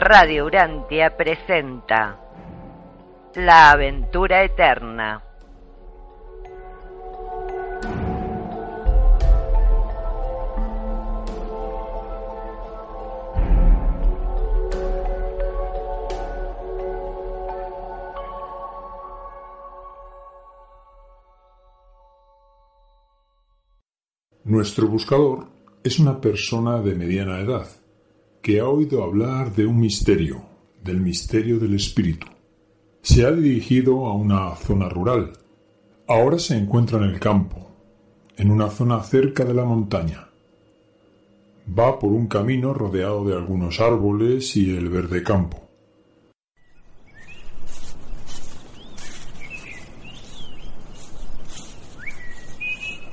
Radio Urantia presenta La aventura eterna. Nuestro buscador es una persona de mediana edad que ha oído hablar de un misterio, del misterio del espíritu. Se ha dirigido a una zona rural. Ahora se encuentra en el campo, en una zona cerca de la montaña. Va por un camino rodeado de algunos árboles y el verde campo.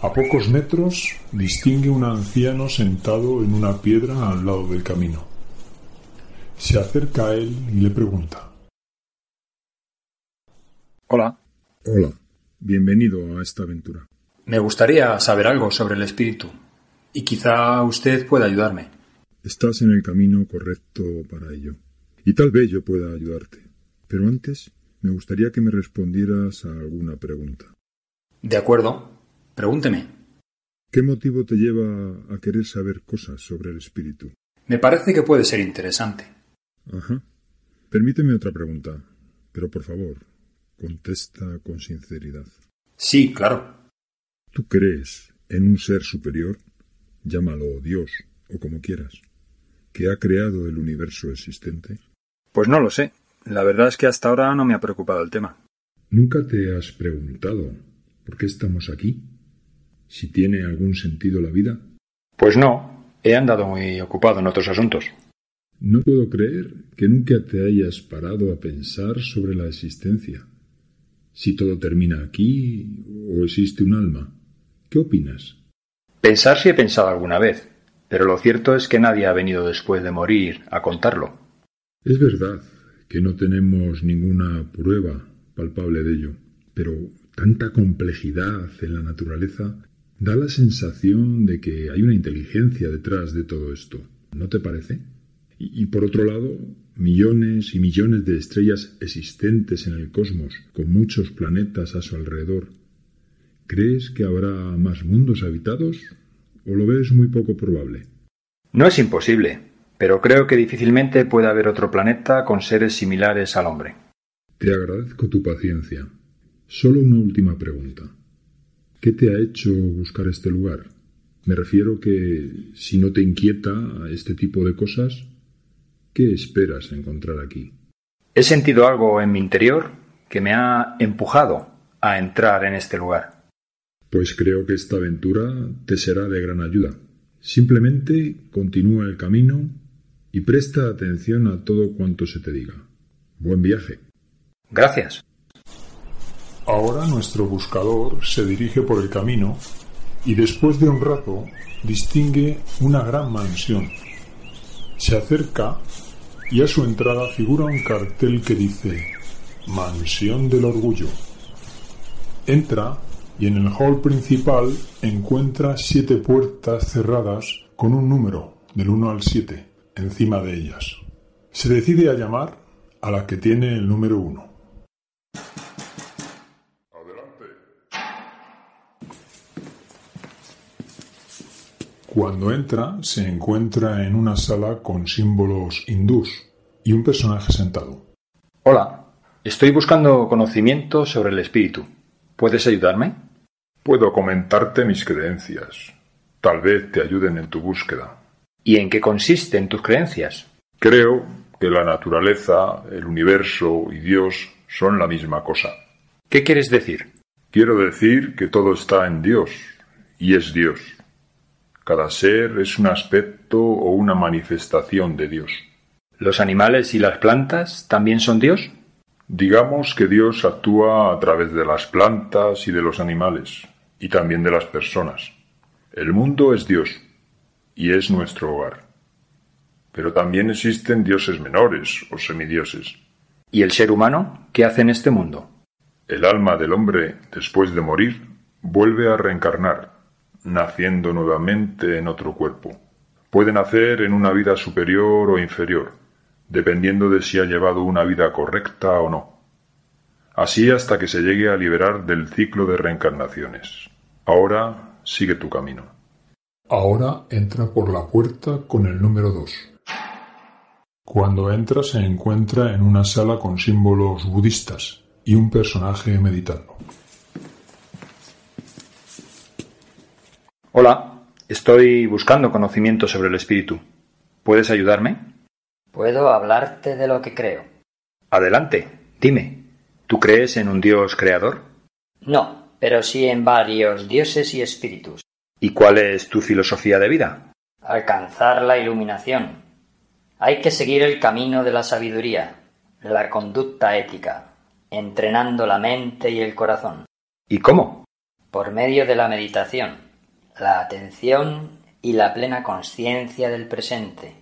A pocos metros distingue un anciano sentado en una piedra al lado del camino. Se acerca a él y le pregunta. Hola. Hola. Bienvenido a esta aventura. Me gustaría saber algo sobre el espíritu. Y quizá usted pueda ayudarme. Estás en el camino correcto para ello. Y tal vez yo pueda ayudarte. Pero antes me gustaría que me respondieras a alguna pregunta. De acuerdo. Pregúnteme. ¿Qué motivo te lleva a querer saber cosas sobre el espíritu? Me parece que puede ser interesante. Ajá. Permíteme otra pregunta, pero por favor, contesta con sinceridad. Sí, claro. ¿Tú crees en un ser superior, llámalo Dios o como quieras, que ha creado el universo existente? Pues no lo sé. La verdad es que hasta ahora no me ha preocupado el tema. ¿Nunca te has preguntado por qué estamos aquí? ¿Si tiene algún sentido la vida? Pues no. He andado muy ocupado en otros asuntos. No puedo creer que nunca te hayas parado a pensar sobre la existencia. Si todo termina aquí o existe un alma. ¿Qué opinas? Pensar si he pensado alguna vez, pero lo cierto es que nadie ha venido después de morir a contarlo. Es verdad que no tenemos ninguna prueba palpable de ello, pero tanta complejidad en la naturaleza da la sensación de que hay una inteligencia detrás de todo esto. ¿No te parece? Y, por otro lado, millones y millones de estrellas existentes en el cosmos, con muchos planetas a su alrededor. ¿Crees que habrá más mundos habitados o lo ves muy poco probable? No es imposible, pero creo que difícilmente puede haber otro planeta con seres similares al hombre. Te agradezco tu paciencia. Solo una última pregunta. ¿Qué te ha hecho buscar este lugar? Me refiero que si no te inquieta este tipo de cosas, ¿qué esperas encontrar aquí? He sentido algo en mi interior que me ha empujado a entrar en este lugar. Pues creo que esta aventura te será de gran ayuda. Simplemente continúa el camino y presta atención a todo cuanto se te diga. Buen viaje. Gracias. Ahora nuestro buscador se dirige por el camino y después de un rato distingue una gran mansión. Se acerca y a su entrada figura un cartel que dice Mansión del Orgullo. Entra y en el hall principal encuentra siete puertas cerradas con un número del 1 al 7 encima de ellas. Se decide a llamar a la que tiene el número 1. Cuando entra, se encuentra en una sala con símbolos hindús y un personaje sentado. Hola, estoy buscando conocimiento sobre el espíritu. ¿Puedes ayudarme? Puedo comentarte mis creencias. Tal vez te ayuden en tu búsqueda. ¿Y en qué consisten tus creencias? Creo que la naturaleza, el universo y Dios son la misma cosa. ¿Qué quieres decir? Quiero decir que todo está en Dios y es Dios. Cada ser es un aspecto o una manifestación de Dios. ¿Los animales y las plantas también son Dios? Digamos que Dios actúa a través de las plantas y de los animales, y también de las personas. El mundo es Dios, y es nuestro hogar. Pero también existen dioses menores o semidioses. ¿Y el ser humano qué hace en este mundo? El alma del hombre, después de morir, vuelve a reencarnar naciendo nuevamente en otro cuerpo. Puede nacer en una vida superior o inferior, dependiendo de si ha llevado una vida correcta o no. Así hasta que se llegue a liberar del ciclo de reencarnaciones. Ahora sigue tu camino. Ahora entra por la puerta con el número 2. Cuando entra se encuentra en una sala con símbolos budistas y un personaje meditando. Hola, estoy buscando conocimiento sobre el espíritu. ¿Puedes ayudarme? Puedo hablarte de lo que creo. Adelante, dime. ¿Tú crees en un Dios creador? No, pero sí en varios dioses y espíritus. ¿Y cuál es tu filosofía de vida? Alcanzar la iluminación. Hay que seguir el camino de la sabiduría, la conducta ética, entrenando la mente y el corazón. ¿Y cómo? Por medio de la meditación, la atención y la plena conciencia del presente.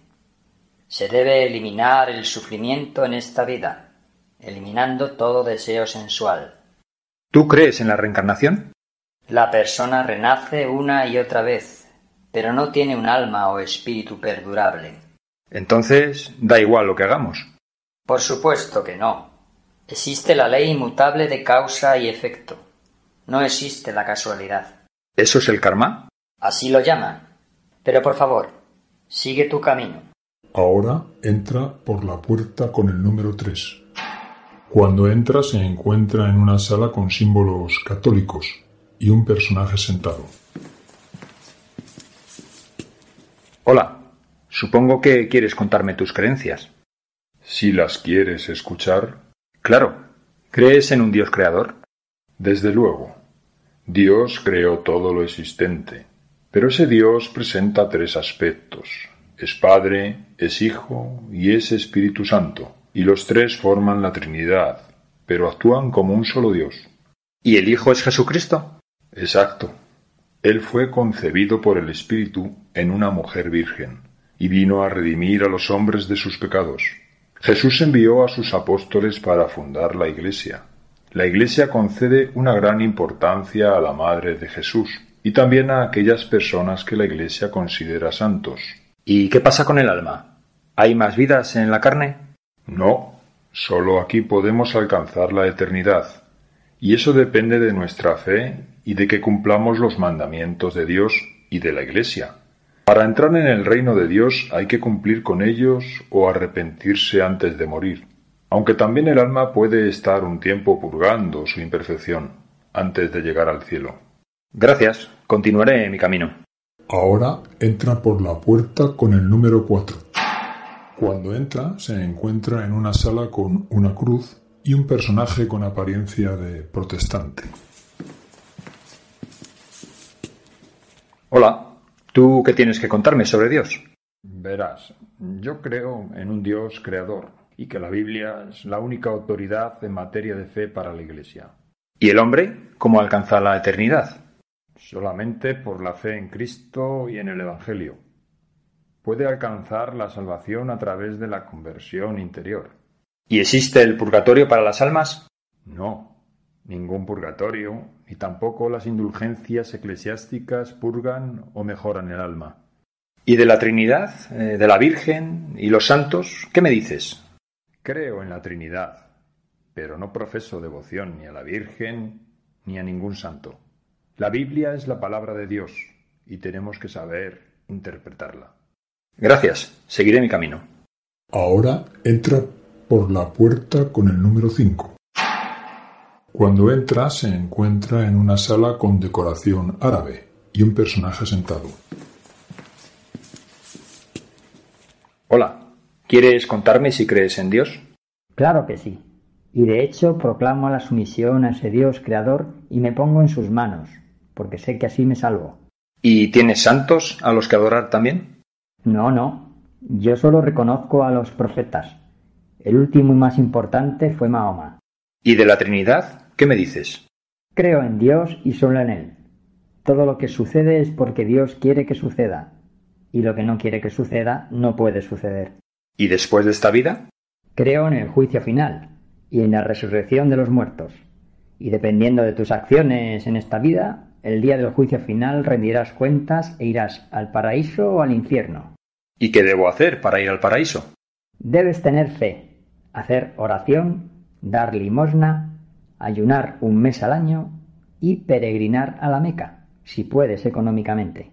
Se debe eliminar el sufrimiento en esta vida, eliminando todo deseo sensual. ¿Tú crees en la reencarnación? La persona renace una y otra vez, pero no tiene un alma o espíritu perdurable. Entonces, da igual lo que hagamos. Por supuesto que no. Existe la ley inmutable de causa y efecto. No existe la casualidad. ¿Eso es el karma? Así lo llaman. Pero por favor, sigue tu camino. Ahora entra por la puerta con el número 3. Cuando entra se encuentra en una sala con símbolos católicos y un personaje sentado. Hola, supongo que quieres contarme tus creencias. Si las quieres escuchar. Claro. ¿Crees en un Dios creador? Desde luego. Dios creó todo lo existente, pero ese Dios presenta tres aspectos. Es Padre, es Hijo y es Espíritu Santo, y los tres forman la Trinidad, pero actúan como un solo Dios. ¿Y el Hijo es Jesucristo? Exacto. Él fue concebido por el Espíritu en una mujer virgen, y vino a redimir a los hombres de sus pecados. Jesús envió a sus apóstoles para fundar la Iglesia. La Iglesia concede una gran importancia a la Madre de Jesús y también a aquellas personas que la Iglesia considera santos. ¿Y qué pasa con el alma? ¿Hay más vidas en la carne? No, solo aquí podemos alcanzar la eternidad. Y eso depende de nuestra fe y de que cumplamos los mandamientos de Dios y de la Iglesia. Para entrar en el reino de Dios hay que cumplir con ellos o arrepentirse antes de morir, aunque también el alma puede estar un tiempo purgando su imperfección antes de llegar al cielo. Gracias, continuaré mi camino. Ahora entra por la puerta con el número 4. Cuando entra se encuentra en una sala con una cruz y un personaje con apariencia de protestante. Hola, ¿tú qué tienes que contarme sobre Dios? Verás, yo creo en un Dios creador y que la Biblia es la única autoridad en materia de fe para la Iglesia. ¿Y el hombre cómo alcanza la eternidad? Solamente por la fe en Cristo y en el Evangelio. Puede alcanzar la salvación a través de la conversión interior. ¿Y existe el purgatorio para las almas? No, ningún purgatorio, ni tampoco las indulgencias eclesiásticas purgan o mejoran el alma. ¿Y de la Trinidad, eh, de la Virgen y los santos? ¿Qué me dices? Creo en la Trinidad, pero no profeso devoción ni a la Virgen ni a ningún santo. La Biblia es la palabra de Dios y tenemos que saber interpretarla. Gracias, seguiré mi camino. Ahora entra por la puerta con el número 5. Cuando entra se encuentra en una sala con decoración árabe y un personaje sentado. Hola, ¿quieres contarme si crees en Dios? Claro que sí. Y de hecho proclamo la sumisión a ese Dios creador y me pongo en sus manos, porque sé que así me salvo. ¿Y tienes santos a los que adorar también? No, no. Yo solo reconozco a los profetas. El último y más importante fue Mahoma. ¿Y de la Trinidad? ¿Qué me dices? Creo en Dios y solo en Él. Todo lo que sucede es porque Dios quiere que suceda, y lo que no quiere que suceda no puede suceder. ¿Y después de esta vida? Creo en el juicio final y en la resurrección de los muertos. Y dependiendo de tus acciones en esta vida, el día del juicio final rendirás cuentas e irás al paraíso o al infierno. ¿Y qué debo hacer para ir al paraíso? Debes tener fe, hacer oración, dar limosna, ayunar un mes al año y peregrinar a la Meca, si puedes económicamente.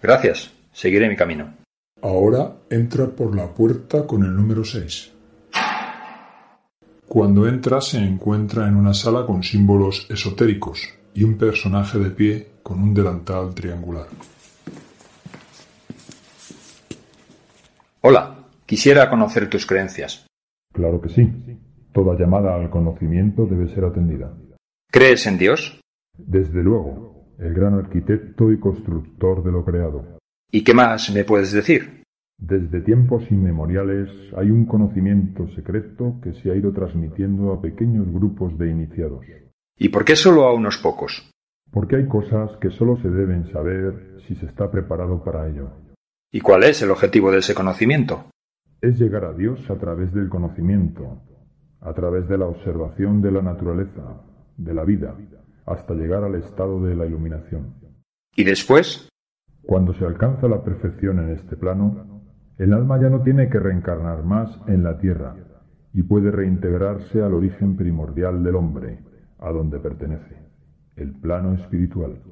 Gracias, seguiré mi camino. Ahora entra por la puerta con el número 6. Cuando entra se encuentra en una sala con símbolos esotéricos y un personaje de pie con un delantal triangular. Hola, quisiera conocer tus creencias. Claro que sí. Toda llamada al conocimiento debe ser atendida. ¿Crees en Dios? Desde luego, el gran arquitecto y constructor de lo creado. ¿Y qué más me puedes decir? Desde tiempos inmemoriales hay un conocimiento secreto que se ha ido transmitiendo a pequeños grupos de iniciados. ¿Y por qué solo a unos pocos? Porque hay cosas que solo se deben saber si se está preparado para ello. ¿Y cuál es el objetivo de ese conocimiento? Es llegar a Dios a través del conocimiento, a través de la observación de la naturaleza, de la vida, hasta llegar al estado de la iluminación. ¿Y después? Cuando se alcanza la perfección en este plano, el alma ya no tiene que reencarnar más en la tierra y puede reintegrarse al origen primordial del hombre, a donde pertenece, el plano espiritual.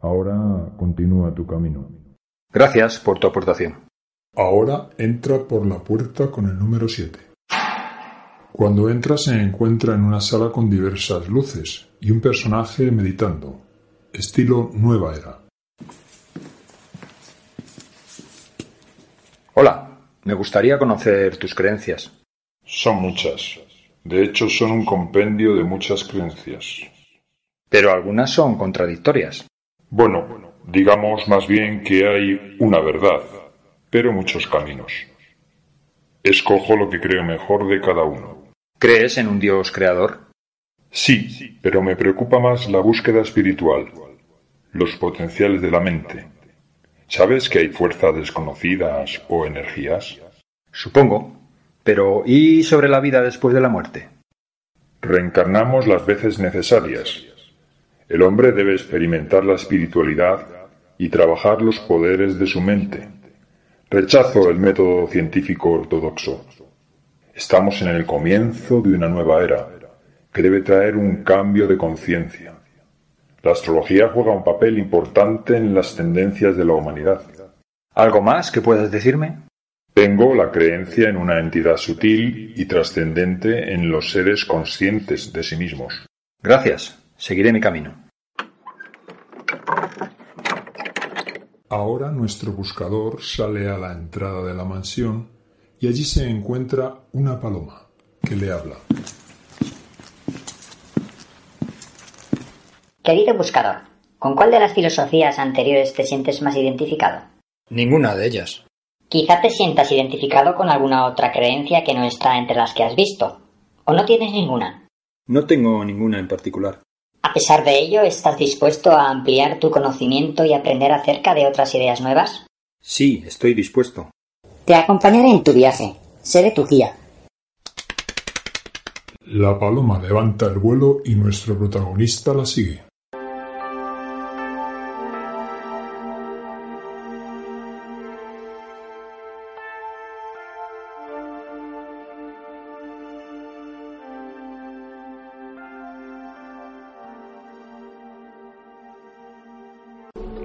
Ahora continúa tu camino. Gracias por tu aportación. Ahora entra por la puerta con el número 7. Cuando entra se encuentra en una sala con diversas luces y un personaje meditando, estilo nueva era. Hola, me gustaría conocer tus creencias. Son muchas. De hecho, son un compendio de muchas creencias. Pero algunas son contradictorias. Bueno, digamos más bien que hay una verdad, pero muchos caminos. Escojo lo que creo mejor de cada uno. ¿Crees en un Dios creador? Sí, pero me preocupa más la búsqueda espiritual, los potenciales de la mente. ¿Sabes que hay fuerzas desconocidas o energías? Supongo. Pero ¿y sobre la vida después de la muerte? Reencarnamos las veces necesarias. El hombre debe experimentar la espiritualidad y trabajar los poderes de su mente. Rechazo el método científico ortodoxo. Estamos en el comienzo de una nueva era que debe traer un cambio de conciencia. La astrología juega un papel importante en las tendencias de la humanidad. ¿Algo más que puedas decirme? Tengo la creencia en una entidad sutil y trascendente en los seres conscientes de sí mismos. Gracias. Seguiré mi camino. Ahora nuestro buscador sale a la entrada de la mansión y allí se encuentra una paloma que le habla. Querido buscador, ¿con cuál de las filosofías anteriores te sientes más identificado? Ninguna de ellas. Quizá te sientas identificado con alguna otra creencia que no está entre las que has visto. ¿O no tienes ninguna? No tengo ninguna en particular. A pesar de ello, ¿estás dispuesto a ampliar tu conocimiento y aprender acerca de otras ideas nuevas? Sí, estoy dispuesto. Te acompañaré en tu viaje. Seré tu guía. La paloma levanta el vuelo y nuestro protagonista la sigue.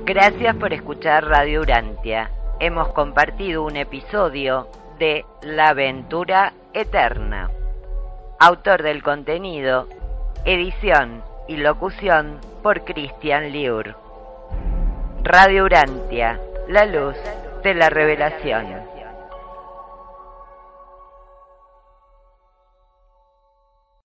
Gracias por escuchar Radio Urantia. Hemos compartido un episodio de La aventura eterna. Autor del contenido, edición y locución por Cristian Liur. Radio Urantia, la luz de la revelación.